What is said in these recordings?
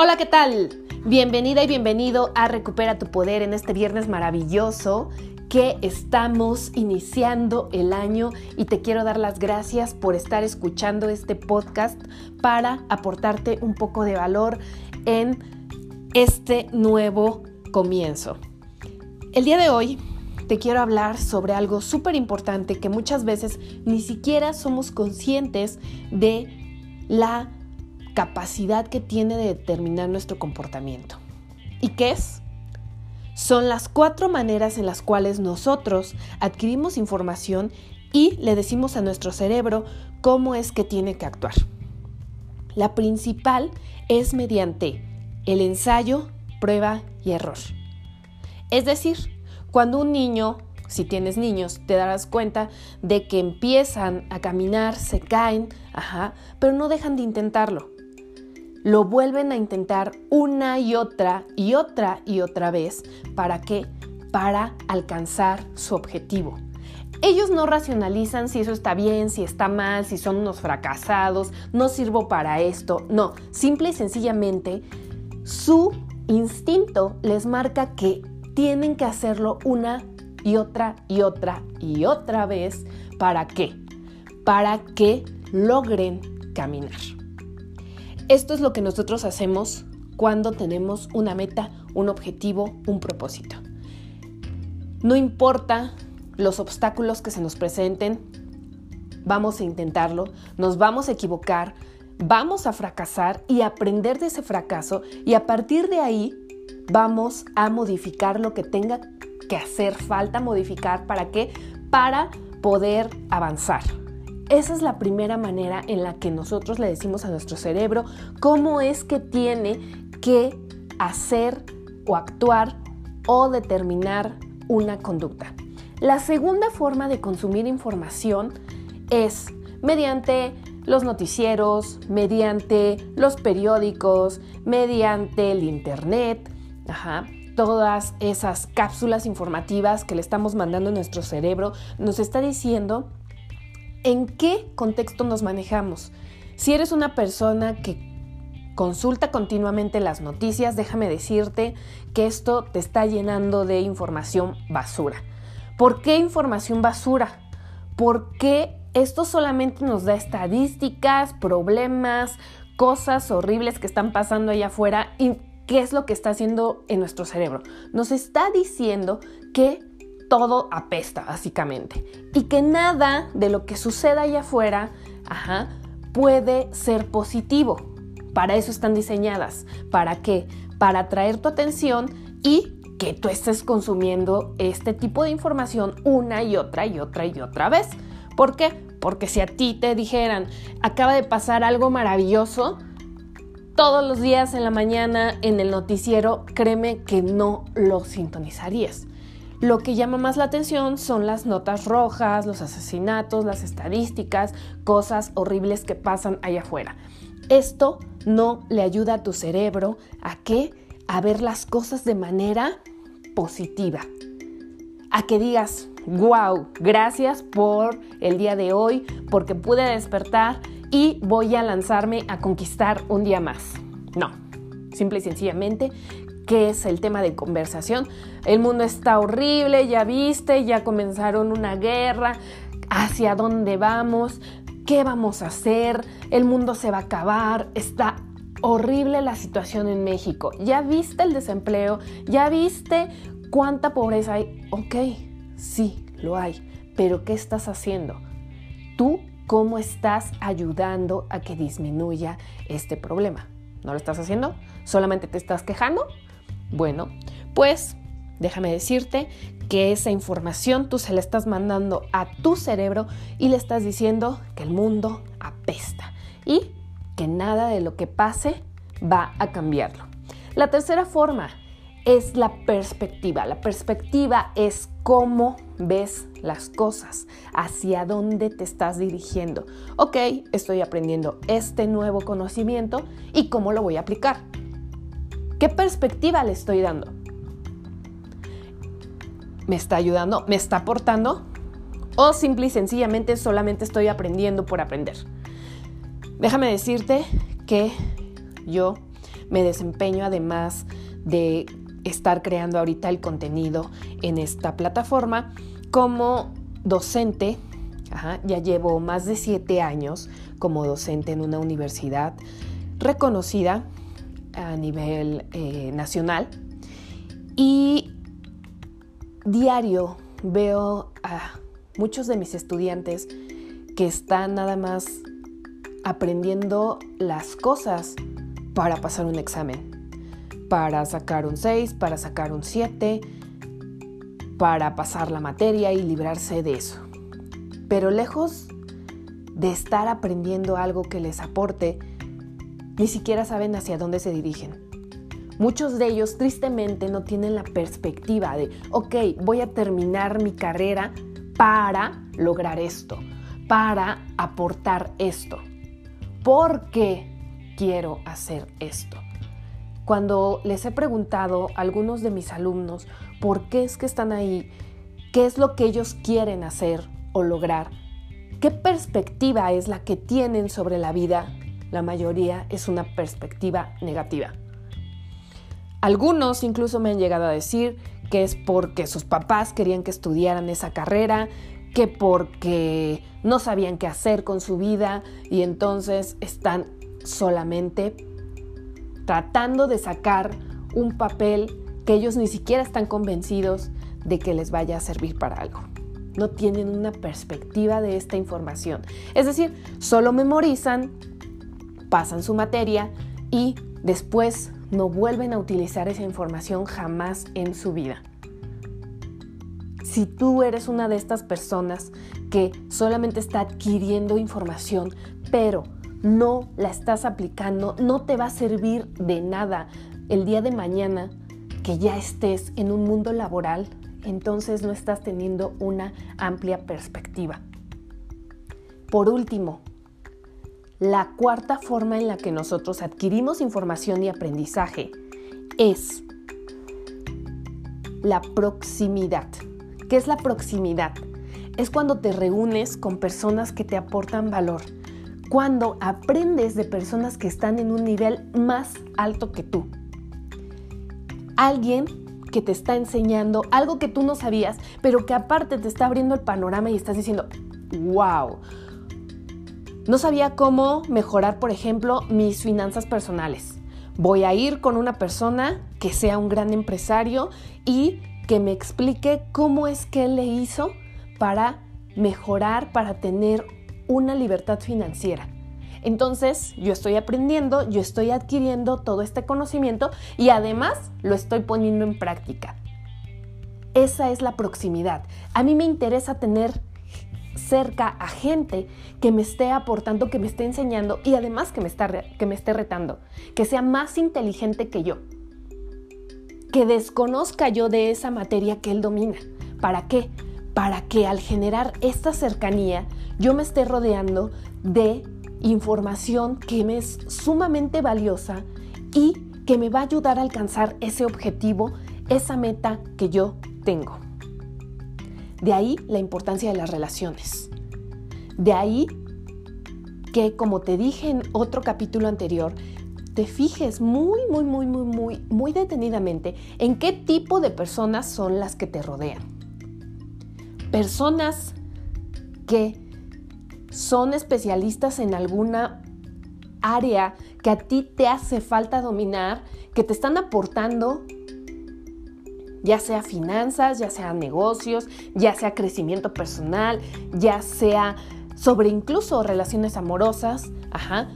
Hola, ¿qué tal? Bienvenida y bienvenido a Recupera tu Poder en este viernes maravilloso que estamos iniciando el año y te quiero dar las gracias por estar escuchando este podcast para aportarte un poco de valor en este nuevo comienzo. El día de hoy te quiero hablar sobre algo súper importante que muchas veces ni siquiera somos conscientes de la capacidad que tiene de determinar nuestro comportamiento. ¿Y qué es? Son las cuatro maneras en las cuales nosotros adquirimos información y le decimos a nuestro cerebro cómo es que tiene que actuar. La principal es mediante el ensayo, prueba y error. Es decir, cuando un niño, si tienes niños, te darás cuenta de que empiezan a caminar, se caen, ajá, pero no dejan de intentarlo lo vuelven a intentar una y otra y otra y otra vez. ¿Para qué? Para alcanzar su objetivo. Ellos no racionalizan si eso está bien, si está mal, si son unos fracasados, no sirvo para esto. No, simple y sencillamente su instinto les marca que tienen que hacerlo una y otra y otra y otra vez. ¿Para qué? Para que logren caminar. Esto es lo que nosotros hacemos cuando tenemos una meta, un objetivo, un propósito. No importa los obstáculos que se nos presenten, vamos a intentarlo, nos vamos a equivocar, vamos a fracasar y aprender de ese fracaso y a partir de ahí vamos a modificar lo que tenga que hacer falta modificar para qué? Para poder avanzar. Esa es la primera manera en la que nosotros le decimos a nuestro cerebro cómo es que tiene que hacer o actuar o determinar una conducta. La segunda forma de consumir información es mediante los noticieros, mediante los periódicos, mediante el internet, todas esas cápsulas informativas que le estamos mandando a nuestro cerebro, nos está diciendo en qué contexto nos manejamos. Si eres una persona que consulta continuamente las noticias, déjame decirte que esto te está llenando de información basura. ¿Por qué información basura? Porque esto solamente nos da estadísticas, problemas, cosas horribles que están pasando allá afuera y qué es lo que está haciendo en nuestro cerebro. Nos está diciendo que todo apesta, básicamente. Y que nada de lo que suceda allá afuera, puede ser positivo. Para eso están diseñadas. ¿Para qué? Para atraer tu atención y que tú estés consumiendo este tipo de información una y otra y otra y otra vez. ¿Por qué? Porque si a ti te dijeran, acaba de pasar algo maravilloso, todos los días en la mañana en el noticiero, créeme que no lo sintonizarías. Lo que llama más la atención son las notas rojas, los asesinatos, las estadísticas, cosas horribles que pasan allá afuera. Esto no le ayuda a tu cerebro a que a ver las cosas de manera positiva. A que digas, wow, gracias por el día de hoy, porque pude despertar y voy a lanzarme a conquistar un día más. No, simple y sencillamente ¿Qué es el tema de conversación. El mundo está horrible, ya viste, ya comenzaron una guerra, hacia dónde vamos, qué vamos a hacer, el mundo se va a acabar, está horrible la situación en México. ¿Ya viste el desempleo? ¿Ya viste cuánta pobreza hay? Ok, sí, lo hay, pero ¿qué estás haciendo? ¿Tú cómo estás ayudando a que disminuya este problema? ¿No lo estás haciendo? ¿Solamente te estás quejando? Bueno, pues déjame decirte que esa información tú se la estás mandando a tu cerebro y le estás diciendo que el mundo apesta y que nada de lo que pase va a cambiarlo. La tercera forma es la perspectiva. La perspectiva es cómo ves las cosas, hacia dónde te estás dirigiendo. Ok, estoy aprendiendo este nuevo conocimiento y cómo lo voy a aplicar. ¿Qué perspectiva le estoy dando? ¿Me está ayudando? ¿Me está aportando? ¿O simple y sencillamente solamente estoy aprendiendo por aprender? Déjame decirte que yo me desempeño además de estar creando ahorita el contenido en esta plataforma como docente. ya llevo más de siete años como docente en una universidad reconocida a nivel eh, nacional y diario veo a muchos de mis estudiantes que están nada más aprendiendo las cosas para pasar un examen, para sacar un 6, para sacar un 7, para pasar la materia y librarse de eso. Pero lejos de estar aprendiendo algo que les aporte, ni siquiera saben hacia dónde se dirigen. Muchos de ellos tristemente no tienen la perspectiva de, ok, voy a terminar mi carrera para lograr esto, para aportar esto. ¿Por qué quiero hacer esto? Cuando les he preguntado a algunos de mis alumnos por qué es que están ahí, qué es lo que ellos quieren hacer o lograr, qué perspectiva es la que tienen sobre la vida, la mayoría es una perspectiva negativa. Algunos incluso me han llegado a decir que es porque sus papás querían que estudiaran esa carrera, que porque no sabían qué hacer con su vida y entonces están solamente tratando de sacar un papel que ellos ni siquiera están convencidos de que les vaya a servir para algo. No tienen una perspectiva de esta información. Es decir, solo memorizan, pasan su materia y después no vuelven a utilizar esa información jamás en su vida. Si tú eres una de estas personas que solamente está adquiriendo información, pero no la estás aplicando, no te va a servir de nada el día de mañana que ya estés en un mundo laboral, entonces no estás teniendo una amplia perspectiva. Por último, la cuarta forma en la que nosotros adquirimos información y aprendizaje es la proximidad. ¿Qué es la proximidad? Es cuando te reúnes con personas que te aportan valor, cuando aprendes de personas que están en un nivel más alto que tú. Alguien que te está enseñando algo que tú no sabías, pero que aparte te está abriendo el panorama y estás diciendo, wow, no sabía cómo mejorar, por ejemplo, mis finanzas personales. Voy a ir con una persona que sea un gran empresario y que me explique cómo es que él le hizo para mejorar, para tener una libertad financiera. Entonces, yo estoy aprendiendo, yo estoy adquiriendo todo este conocimiento y además lo estoy poniendo en práctica. Esa es la proximidad. A mí me interesa tener cerca a gente que me esté aportando, que me esté enseñando y además que me, que me esté retando, que sea más inteligente que yo, que desconozca yo de esa materia que él domina. ¿Para qué? Para que al generar esta cercanía yo me esté rodeando de información que me es sumamente valiosa y que me va a ayudar a alcanzar ese objetivo, esa meta que yo tengo. De ahí la importancia de las relaciones. De ahí que, como te dije en otro capítulo anterior, te fijes muy, muy, muy, muy, muy, muy detenidamente en qué tipo de personas son las que te rodean. Personas que son especialistas en alguna área que a ti te hace falta dominar, que te están aportando ya sea finanzas, ya sea negocios, ya sea crecimiento personal, ya sea sobre incluso relaciones amorosas, ajá,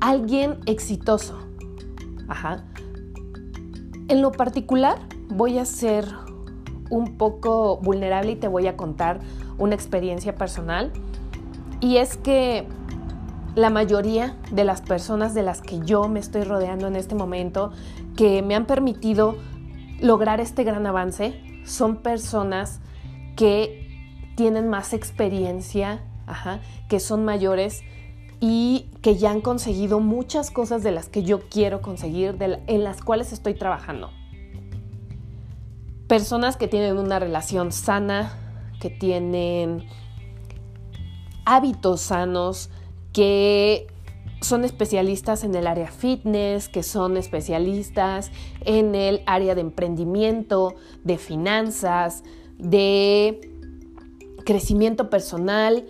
alguien exitoso, ajá. En lo particular, voy a ser un poco vulnerable y te voy a contar una experiencia personal. Y es que la mayoría de las personas de las que yo me estoy rodeando en este momento, que me han permitido lograr este gran avance son personas que tienen más experiencia, que son mayores y que ya han conseguido muchas cosas de las que yo quiero conseguir, en las cuales estoy trabajando. Personas que tienen una relación sana, que tienen hábitos sanos, que son especialistas en el área fitness, que son especialistas en el área de emprendimiento, de finanzas, de crecimiento personal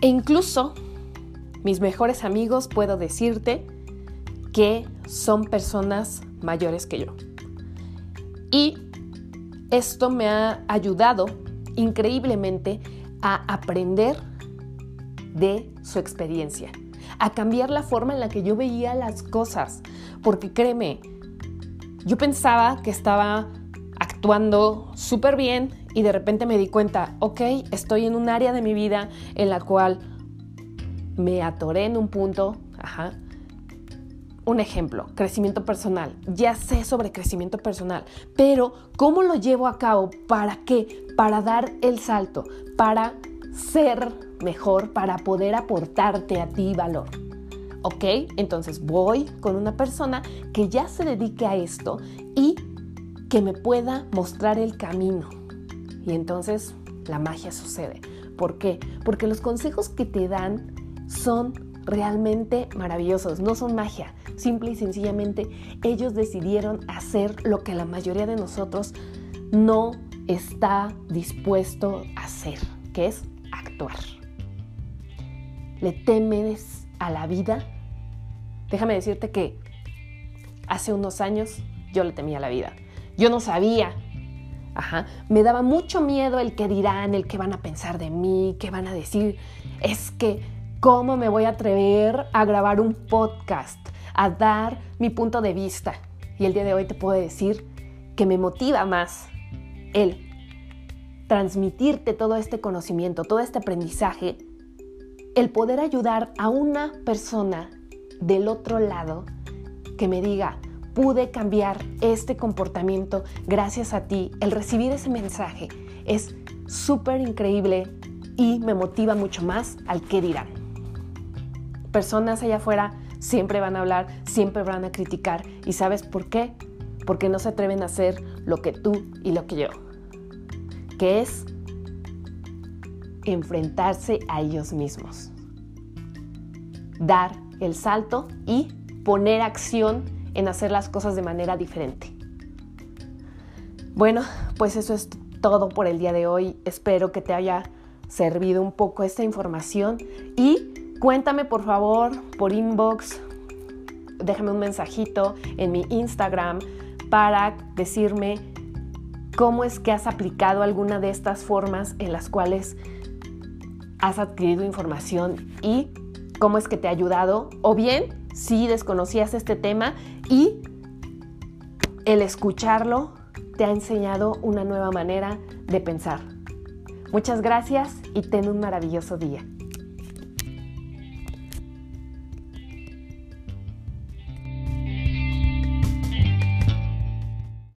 e incluso mis mejores amigos puedo decirte que son personas mayores que yo. Y esto me ha ayudado increíblemente a aprender de su experiencia, a cambiar la forma en la que yo veía las cosas, porque créeme, yo pensaba que estaba actuando súper bien y de repente me di cuenta, ok, estoy en un área de mi vida en la cual me atoré en un punto, ajá. Un ejemplo, crecimiento personal. Ya sé sobre crecimiento personal, pero ¿cómo lo llevo a cabo? ¿Para qué? Para dar el salto, para ser mejor, para poder aportarte a ti valor. ¿Ok? Entonces voy con una persona que ya se dedique a esto y que me pueda mostrar el camino. Y entonces la magia sucede. ¿Por qué? Porque los consejos que te dan son realmente maravillosos, no son magia, simple y sencillamente ellos decidieron hacer lo que la mayoría de nosotros no está dispuesto a hacer, que es actuar. ¿Le temes a la vida? Déjame decirte que hace unos años yo le temía a la vida. Yo no sabía. Ajá. Me daba mucho miedo el que dirán, el que van a pensar de mí, qué van a decir. Es que ¿Cómo me voy a atrever a grabar un podcast, a dar mi punto de vista? Y el día de hoy te puedo decir que me motiva más el transmitirte todo este conocimiento, todo este aprendizaje, el poder ayudar a una persona del otro lado que me diga, pude cambiar este comportamiento gracias a ti, el recibir ese mensaje es súper increíble y me motiva mucho más al que dirán personas allá afuera siempre van a hablar, siempre van a criticar. ¿Y sabes por qué? Porque no se atreven a hacer lo que tú y lo que yo. Que es enfrentarse a ellos mismos. Dar el salto y poner acción en hacer las cosas de manera diferente. Bueno, pues eso es todo por el día de hoy. Espero que te haya servido un poco esta información y Cuéntame por favor por inbox, déjame un mensajito en mi Instagram para decirme cómo es que has aplicado alguna de estas formas en las cuales has adquirido información y cómo es que te ha ayudado o bien si desconocías este tema y el escucharlo te ha enseñado una nueva manera de pensar. Muchas gracias y ten un maravilloso día.